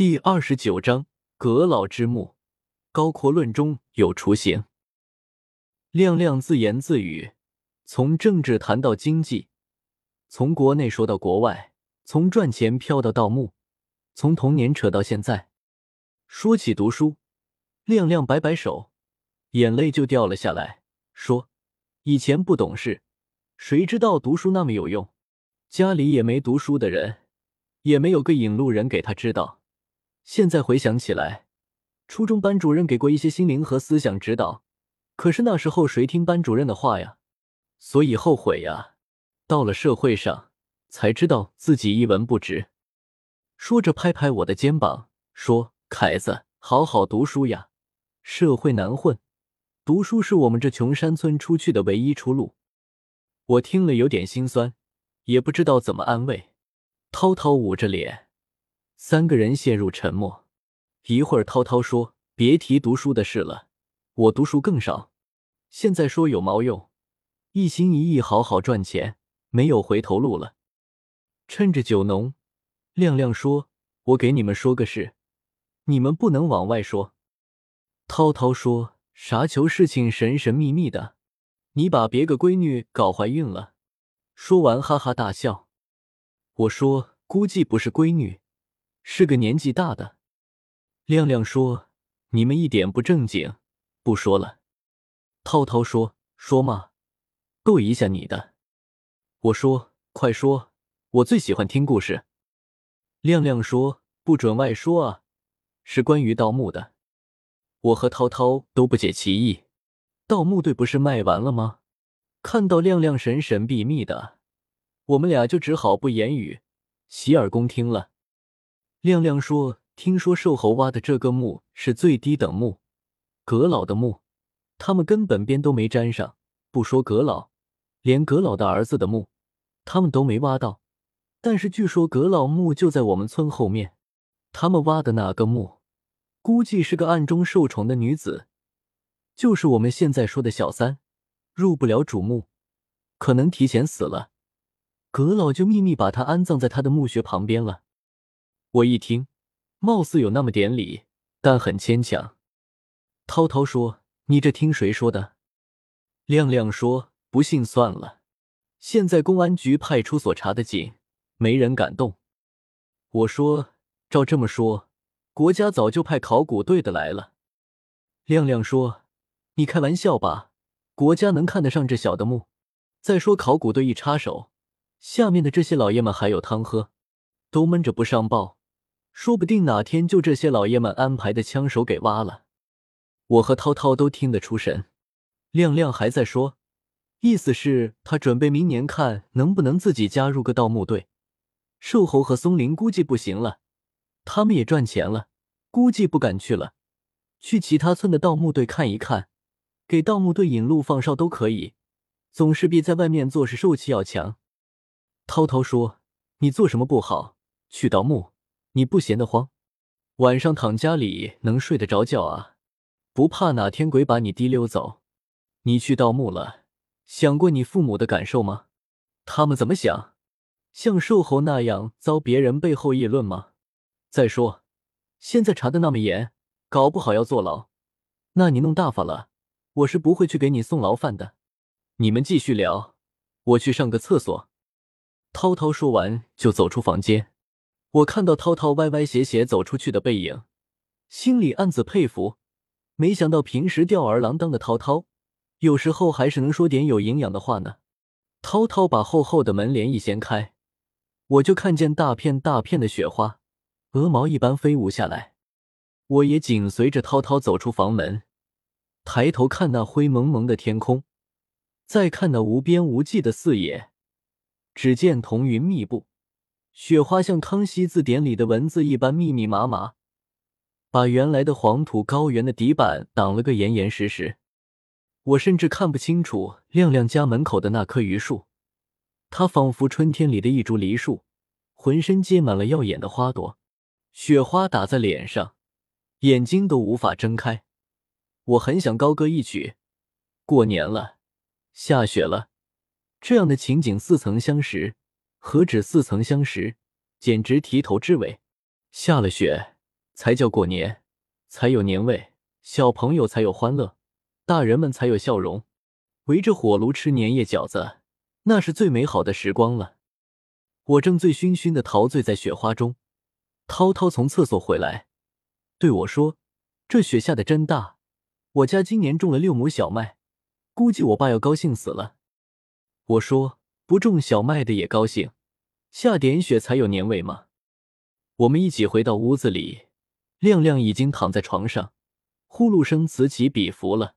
第二十九章阁老之墓，高阔论中有雏形。亮亮自言自语，从政治谈到经济，从国内说到国外，从赚钱飘到盗墓，从童年扯到现在。说起读书，亮亮摆摆手，眼泪就掉了下来，说：“以前不懂事，谁知道读书那么有用？家里也没读书的人，也没有个引路人给他知道。”现在回想起来，初中班主任给过一些心灵和思想指导，可是那时候谁听班主任的话呀？所以后悔呀。到了社会上，才知道自己一文不值。说着，拍拍我的肩膀，说：“凯子，好好读书呀，社会难混，读书是我们这穷山村出去的唯一出路。”我听了有点心酸，也不知道怎么安慰。涛涛捂着脸。三个人陷入沉默。一会儿，涛涛说：“别提读书的事了，我读书更少。现在说有毛用？一心一意好好赚钱，没有回头路了。”趁着酒浓，亮亮说：“我给你们说个事，你们不能往外说。”涛涛说：“啥球事情神神秘秘的？你把别个闺女搞怀孕了？”说完哈哈大笑。我说：“估计不是闺女。”是个年纪大的，亮亮说：“你们一点不正经，不说了。”涛涛说：“说嘛，逗一下你的。”我说：“快说，我最喜欢听故事。”亮亮说：“不准外说啊，是关于盗墓的。”我和涛涛都不解其意，盗墓队不是卖完了吗？看到亮亮神神秘秘的，我们俩就只好不言语，洗耳恭听了。亮亮说：“听说瘦猴挖的这个墓是最低等墓，阁老的墓，他们根本边都没沾上。不说阁老，连阁老的儿子的墓，他们都没挖到。但是据说阁老墓就在我们村后面，他们挖的那个墓，估计是个暗中受宠的女子，就是我们现在说的小三，入不了主墓，可能提前死了，阁老就秘密把她安葬在他的墓穴旁边了。”我一听，貌似有那么点理，但很牵强。涛涛说：“你这听谁说的？”亮亮说：“不信算了。现在公安局派出所查的紧，没人敢动。”我说：“照这么说，国家早就派考古队的来了。”亮亮说：“你开玩笑吧？国家能看得上这小的墓？再说考古队一插手，下面的这些老爷们还有汤喝，都闷着不上报。”说不定哪天就这些老爷们安排的枪手给挖了。我和涛涛都听得出神，亮亮还在说，意思是他准备明年看能不能自己加入个盗墓队。瘦猴和松林估计不行了，他们也赚钱了，估计不敢去了。去其他村的盗墓队看一看，给盗墓队引路放哨都可以，总是比在外面做事受气要强。涛涛说：“你做什么不好？去盗墓。”你不闲得慌，晚上躺家里能睡得着觉啊？不怕哪天鬼把你提溜走？你去盗墓了，想过你父母的感受吗？他们怎么想？像瘦猴那样遭别人背后议论吗？再说，现在查的那么严，搞不好要坐牢。那你弄大发了，我是不会去给你送牢饭的。你们继续聊，我去上个厕所。涛涛说完就走出房间。我看到涛涛歪歪斜斜走出去的背影，心里暗自佩服。没想到平时吊儿郎当的涛涛，有时候还是能说点有营养的话呢。涛涛把厚厚的门帘一掀开，我就看见大片大片的雪花，鹅毛一般飞舞下来。我也紧随着涛涛走出房门，抬头看那灰蒙蒙的天空，再看那无边无际的四野，只见彤云密布。雪花像《康熙字典》里的文字一般密密麻麻，把原来的黄土高原的底板挡了个严严实实。我甚至看不清楚亮亮家门口的那棵榆树，它仿佛春天里的一株梨树，浑身结满了耀眼的花朵。雪花打在脸上，眼睛都无法睁开。我很想高歌一曲：过年了，下雪了，这样的情景似曾相识。何止似曾相识，简直提头之尾。下了雪，才叫过年，才有年味，小朋友才有欢乐，大人们才有笑容。围着火炉吃年夜饺子，那是最美好的时光了。我正醉醺醺的陶醉在雪花中，涛涛从厕所回来，对我说：“这雪下的真大，我家今年种了六亩小麦，估计我爸要高兴死了。”我说：“不种小麦的也高兴，下点雪才有年味嘛。”我们一起回到屋子里，亮亮已经躺在床上，呼噜声此起彼伏了。